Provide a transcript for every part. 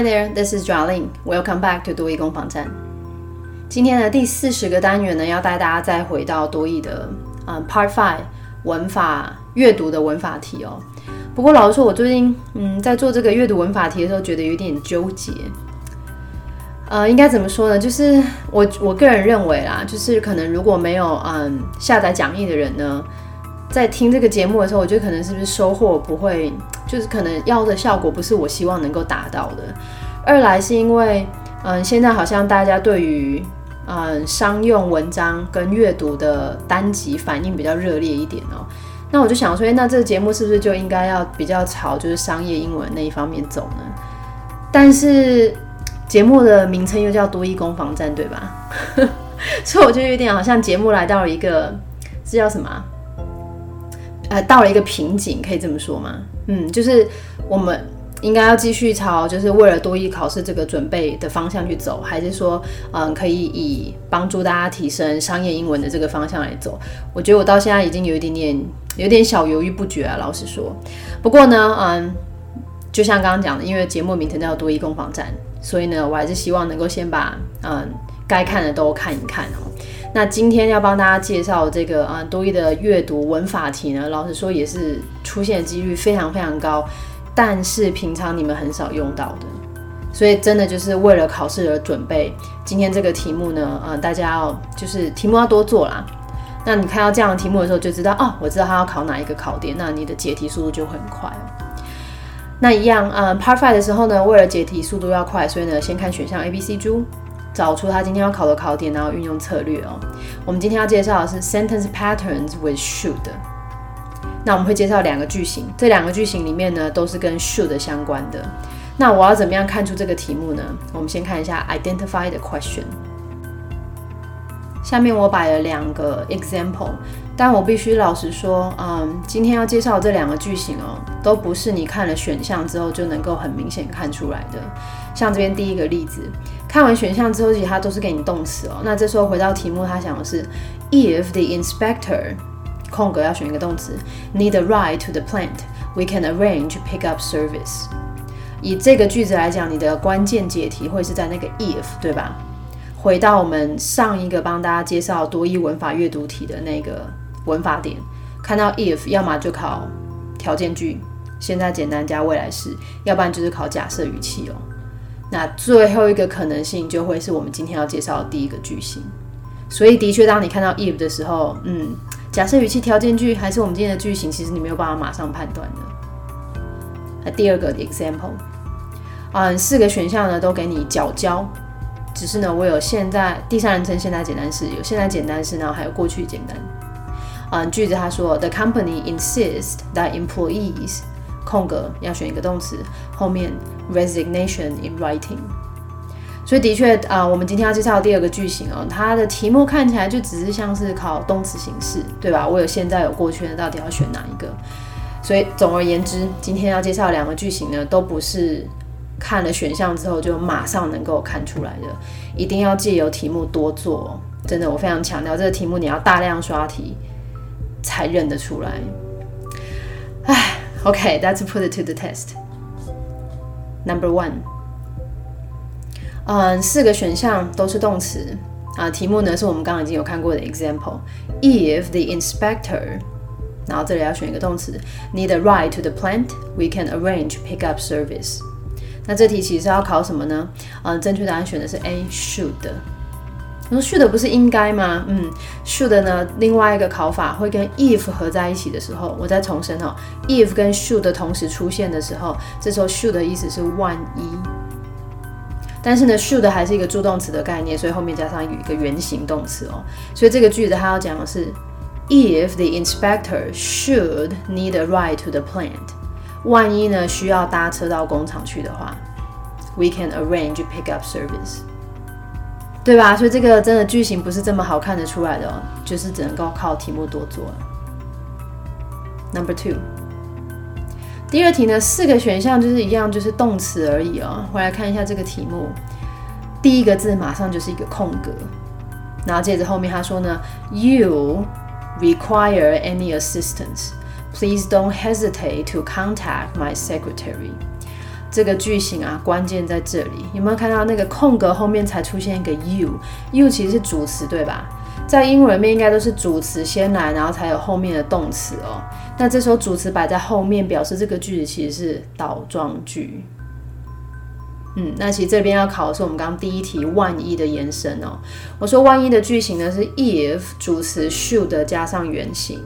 Hi there, this is Jolin. Welcome back to 多益攻防站。今天的第四十个单元呢，要带大家再回到多益的嗯 Part Five 文法阅读的文法题哦。不过老实说，我最近嗯在做这个阅读文法题的时候，觉得有点纠结。呃，应该怎么说呢？就是我我个人认为啦，就是可能如果没有嗯下载讲义的人呢，在听这个节目的时候，我觉得可能是不是收获不会，就是可能要的效果不是我希望能够达到的。二来是因为嗯现在好像大家对于嗯商用文章跟阅读的单集反应比较热烈一点哦。那我就想说，那这个节目是不是就应该要比较朝就是商业英文那一方面走呢？但是。节目的名称又叫多一攻防战，对吧？所以我就有点好像节目来到了一个，这叫什么？呃，到了一个瓶颈，可以这么说吗？嗯，就是我们应该要继续朝就是为了多一考试这个准备的方向去走，还是说，嗯，可以以帮助大家提升商业英文的这个方向来走？我觉得我到现在已经有一点点有点小犹豫不决啊，老实说。不过呢，嗯，就像刚刚讲的，因为节目名称叫多一攻防战。所以呢，我还是希望能够先把嗯该看的都看一看哦。那今天要帮大家介绍这个啊多义的阅读文法题呢，老实说也是出现几率非常非常高，但是平常你们很少用到的。所以真的就是为了考试而准备。今天这个题目呢，呃，大家要就是题目要多做啦。那你看到这样的题目的时候，就知道哦，我知道他要考哪一个考点，那你的解题速度就很快。那一样，嗯，Part Five 的时候呢，为了解题速度要快，所以呢，先看选项 A、B、C、D，找出他今天要考的考点，然后运用策略哦。我们今天要介绍的是 Sentence Patterns with should。那我们会介绍两个句型，这两个句型里面呢，都是跟 should 相关的。那我要怎么样看出这个题目呢？我们先看一下 Identify the question。下面我摆了两个 example。但我必须老实说，嗯，今天要介绍这两个句型哦，都不是你看了选项之后就能够很明显看出来的。像这边第一个例子，看完选项之后，其实它都是给你动词哦。那这时候回到题目，它想的是，If the inspector 空格要选一个动词，need a ride to the plant，we can arrange pick up service。以这个句子来讲，你的关键解题会是在那个 if，对吧？回到我们上一个帮大家介绍多义文法阅读题的那个。文法点看到 if，要么就考条件句，现在简单加未来式，要不然就是考假设语气哦。那最后一个可能性就会是我们今天要介绍的第一个句型。所以的确，当你看到 if 的时候，嗯，假设语气、条件句还是我们今天的句型，其实你没有办法马上判断的。那第二个 example，嗯，四个选项呢都给你角交，只是呢我有现在第三人称现在简单式，有现在简单式，然后还有过去简单。嗯，句子他说，The company insists that employees 空格要选一个动词，后面 resignation in writing。所以的确啊，我们今天要介绍第二个句型哦，它的题目看起来就只是像是考动词形式，对吧？我有现在有过去，到底要选哪一个？所以总而言之，今天要介绍两个句型呢，都不是看了选项之后就马上能够看出来的，一定要借由题目多做。真的，我非常强调这个题目你要大量刷题。才认得出来。唉，OK，that's put it to the test. Number one，嗯，四个选项都是动词啊。题目呢是我们刚刚已经有看过的 example。If the inspector，然后这里要选一个动词，need a ride to the plant，we can arrange pickup service。那这题其实要考什么呢？嗯，正确答案选的是 A，should。说 should 不是应该吗？嗯，should 呢？另外一个考法会跟 if 合在一起的时候，我再重申哦，if 跟 should 同时出现的时候，这时候 should 的意思是万一。但是呢，should 还是一个助动词的概念，所以后面加上有一个原形动词哦。所以这个句子它要讲的是，if the inspector should need a ride to the plant，万一呢需要搭车到工厂去的话，we can arrange pickup service。对吧？所以这个真的句型不是这么好看得出来的哦，就是只能够靠题目多做了。Number two，第二题呢，四个选项就是一样，就是动词而已哦。回来看一下这个题目，第一个字马上就是一个空格，然后接着后面他说呢，You require any assistance? Please don't hesitate to contact my secretary. 这个句型啊，关键在这里，有没有看到那个空格后面才出现一个 you？you 其实是主词，对吧？在英文里面应该都是主词先来，然后才有后面的动词哦。那这时候主词摆在后面，表示这个句子其实是倒装句。嗯，那其实这边要考的是我们刚刚第一题万一的延伸哦。我说万一的句型呢是 if 主词 should 加上原形，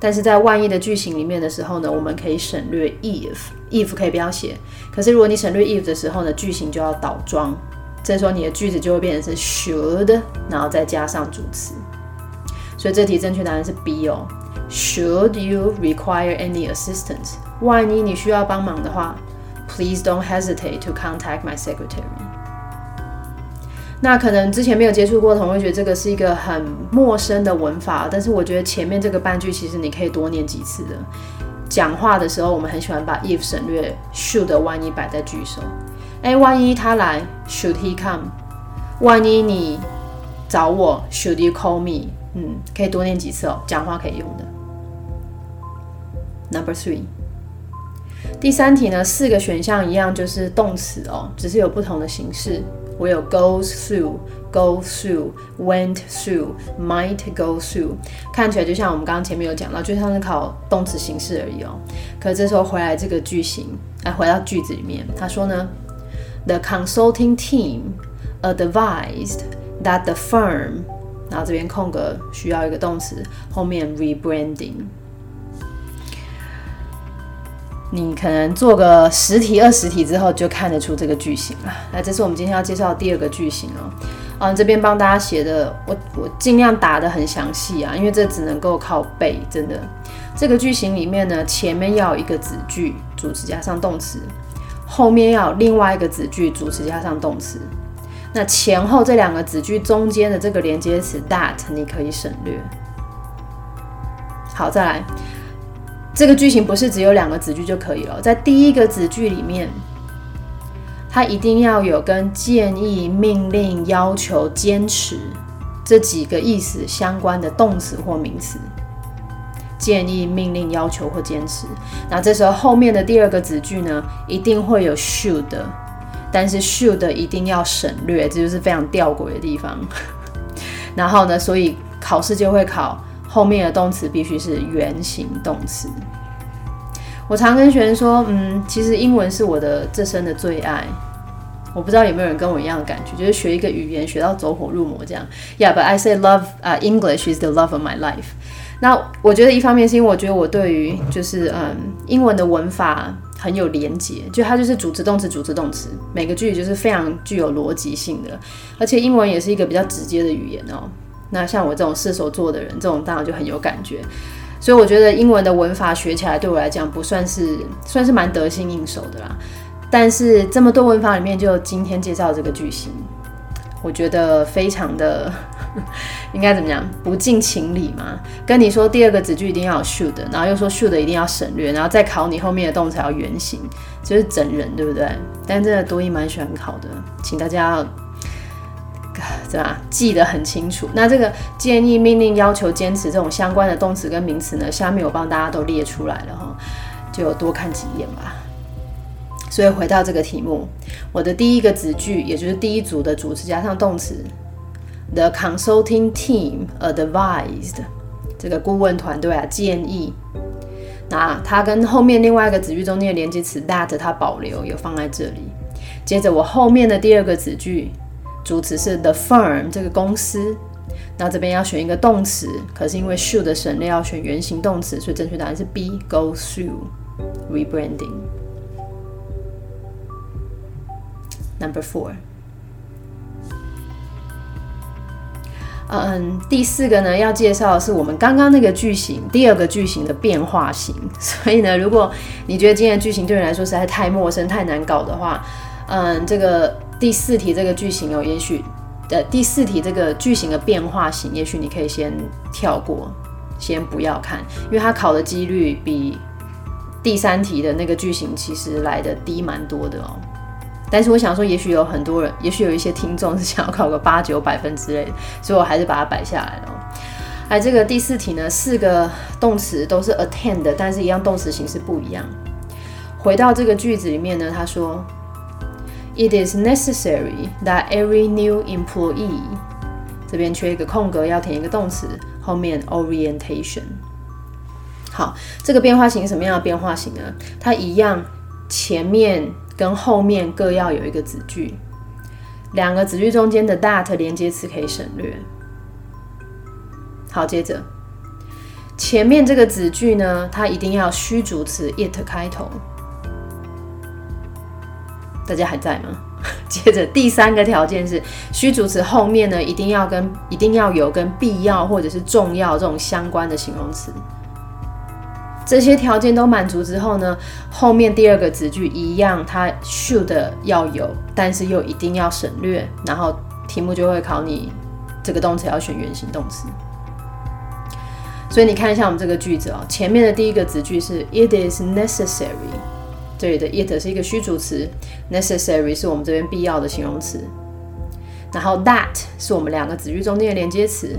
但是在万一的句型里面的时候呢，我们可以省略 if，if 可以不要写。可是如果你省略 if 的时候呢，句型就要倒装。这时候你的句子就会变成是 should，然后再加上主词。所以这题正确答案是 B 哦。Should you require any assistance？万一你需要帮忙的话，Please don't hesitate to contact my secretary。那可能之前没有接触过的同学觉得这个是一个很陌生的文法，但是我觉得前面这个半句其实你可以多念几次的。讲话的时候，我们很喜欢把 if 省略，should 万一摆在句首。哎，万一他来，Should he come？万一你找我，Should you call me？嗯，可以多念几次哦，讲话可以用的。Number three，第三题呢，四个选项一样，就是动词哦，只是有不同的形式。我有 goes through，go through，went through，might go through，看起来就像我们刚刚前面有讲到，就像是考动词形式而已哦。可这时候回来这个句型，哎，回到句子里面，他说呢？The consulting team advised that the firm，然后这边空格需要一个动词，后面 rebranding。你可能做个十题、二十题之后，就看得出这个句型了。那这是我们今天要介绍的第二个句型哦。嗯，这边帮大家写的，我我尽量打的很详细啊，因为这只能够靠背，真的。这个句型里面呢，前面要一个子句，主词加上动词。后面要有另外一个子句，主词加上动词。那前后这两个子句中间的这个连接词 that 你可以省略。好，再来，这个句型不是只有两个子句就可以了，在第一个子句里面，它一定要有跟建议、命令、要求、坚持这几个意思相关的动词或名词。建议、命令、要求或坚持。那这时候后面的第二个子句呢，一定会有 should，但是 should 一定要省略，这就是非常吊诡的地方。然后呢，所以考试就会考后面的动词必须是原形动词。我常跟学生说，嗯，其实英文是我的这生的最爱。我不知道有没有人跟我一样的感觉，就是学一个语言学到走火入魔这样。Yeah, but I say love, uh, English is the love of my life. 那我觉得一方面是因为我觉得我对于就是嗯英文的文法很有连结，就它就是主词动词主词动词，每个句子就是非常具有逻辑性的，而且英文也是一个比较直接的语言哦。那像我这种射手座的人，这种当然就很有感觉，所以我觉得英文的文法学起来对我来讲不算是算是蛮得心应手的啦。但是这么多文法里面，就今天介绍这个句型。我觉得非常的 应该怎么讲，不近情理嘛。跟你说第二个子句一定要有 should，然后又说 should 一定要省略，然后再考你后面的动词要原形，就是整人，对不对？但真的多一蛮喜欢考的，请大家要怎么记得很清楚。那这个建议、命令、要求、坚持这种相关的动词跟名词呢，下面我帮大家都列出来了哈，就多看几眼吧。所以回到这个题目，我的第一个子句，也就是第一组的主词加上动词，the consulting team advised，这个顾问团队啊建议，那它跟后面另外一个子句中间的连接词 that 它保留有放在这里。接着我后面的第二个子句，主词是 the firm 这个公司，那这边要选一个动词，可是因为 should 省略要选原形动词，所以正确答案是 B go through rebranding。Number four，嗯，第四个呢，要介绍的是我们刚刚那个句型，第二个句型的变化型。所以呢，如果你觉得今天的句型对你来说实在太陌生、太难搞的话，嗯，这个第四题这个句型哦，也许呃第四题这个句型的变化型，也许你可以先跳过，先不要看，因为它考的几率比第三题的那个句型其实来的低蛮多的哦。但是我想说，也许有很多人，也许有一些听众是想要考个八九百分之类的，所以我还是把它摆下来了。哎，这个第四题呢，四个动词都是 attend，但是一样动词形式不一样。回到这个句子里面呢，他说，It is necessary that every new employee，这边缺一个空格，要填一个动词，后面 orientation。好，这个变化型什么样的变化型呢？它一样，前面跟后面各要有一个子句，两个子句中间的 that 连接词可以省略。好，接着。前面这个子句呢，它一定要虚主词 it 开头。大家还在吗？接着第三个条件是，虚主词后面呢，一定要跟一定要有跟必要或者是重要这种相关的形容词。这些条件都满足之后呢，后面第二个子句一样，它 should 要有，但是又一定要省略。然后题目就会考你这个动词要选原形动词。所以你看一下我们这个句子哦，前面的第一个子句是 It is necessary，这里的 it 是一个虚主词，necessary 是我们这边必要的形容词，然后 that 是我们两个子句中间的连接词，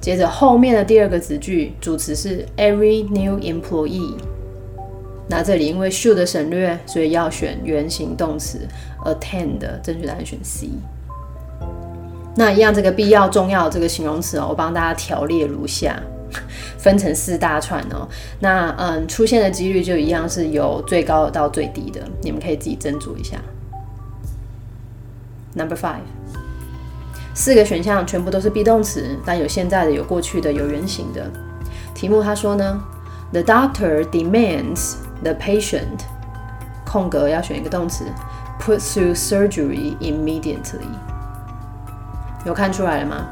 接着后面的第二个子句主词是 every new employee，那这里因为 should 省略，所以要选原形动词 attend，正确答案选 C。那一样这个必要重要这个形容词哦，我帮大家条列如下。分成四大串哦，那嗯，出现的几率就一样是由最高到最低的，你们可以自己斟酌一下。Number five，四个选项全部都是 be 动词，但有现在的，有过去的，有原形的。题目他说呢，The doctor demands the patient，空格要选一个动词，put through surgery immediately。有看出来了吗？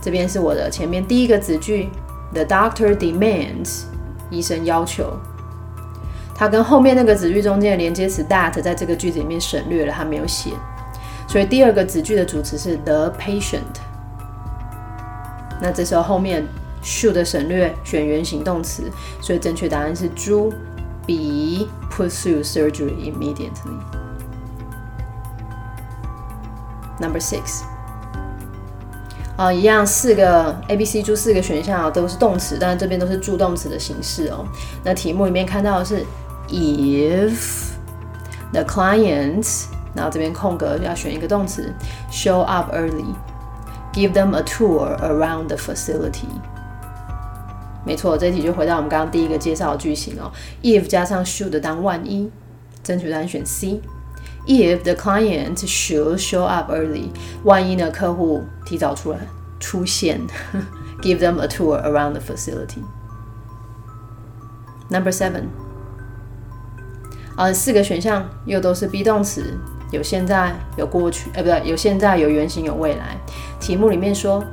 这边是我的前面第一个子句，The doctor demands，医生要求。它跟后面那个子句中间的连接词 that 在这个句子里面省略了，它没有写。所以第二个子句的主词是 the patient。那这时候后面 should 省略，选原形动词，所以正确答案是 d be pursue surgery immediately。Number six。啊，一样四个 A、B、C、D 四个选项都是动词，但是这边都是助动词的形式哦。那题目里面看到的是 if the clients，然后这边空格要选一个动词，show up early，give them a tour around the facility。没错，这题就回到我们刚刚第一个介绍的句型哦，if 加上 should 当万一，正确答案选 C。If the client should show up early，万一呢客户提早出来出现，give them a tour around the facility。Number seven，啊，四个选项又都是 be 动词，有现在，有过去，哎，不对，有现在，有原型，有未来。题目里面说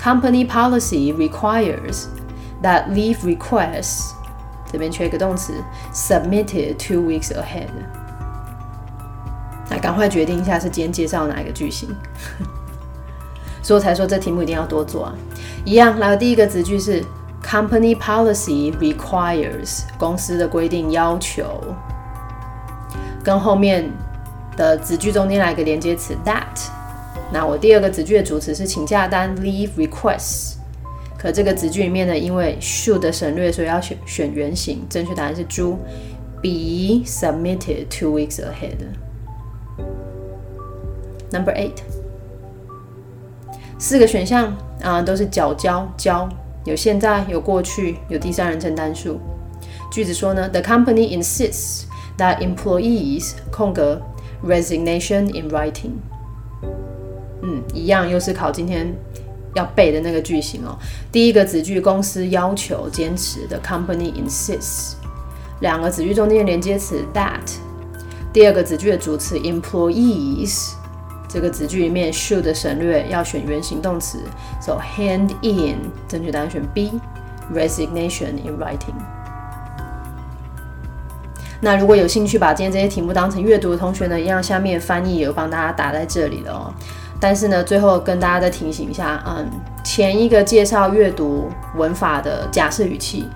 ，company policy requires that leave requests，这边缺一个动词，submitted two weeks ahead。来，赶快决定一下是今天介绍哪一个句型，所以我才说这题目一定要多做啊。一样，来，第一个子句是 company policy requires，公司的规定要求，跟后面的子句中间来个连接词 that。那我第二个子句的主词是请假单 leave request，可这个子句里面呢，因为 should 省略，所以要选选原形，正确答案是猪 be submitted two weeks ahead。Number eight，四个选项啊都是角交交，有现在有过去有第三人称单数。句子说呢，The company insists employees 空格 resignation in writing。嗯，一样又是考今天要背的那个句型哦。第一个子句公司要求坚持的 company insists，两个子句中间连接词 that，第二个子句的主词 employees。这个子句里面 should 省略，要选原形动词，so hand in 正确答案选 B，resignation in writing。那如果有兴趣把今天这些题目当成阅读的同学呢，一样下面翻译也有帮大家打在这里了哦。但是呢，最后跟大家再提醒一下，嗯，前一个介绍阅读文法的假设语气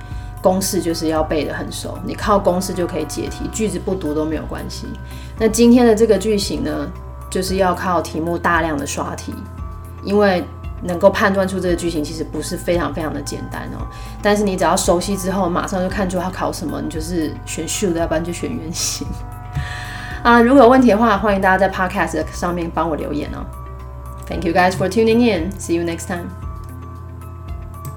公式就是要背得很熟，你靠公式就可以解题，句子不读都没有关系。那今天的这个句型呢？就是要靠题目大量的刷题，因为能够判断出这个剧情其实不是非常非常的简单哦。但是你只要熟悉之后，马上就看出它考什么，你就是选 should，要不然就选原型。啊，如果有问题的话，欢迎大家在 podcast 上面帮我留言哦。Thank you guys for tuning in. See you next time.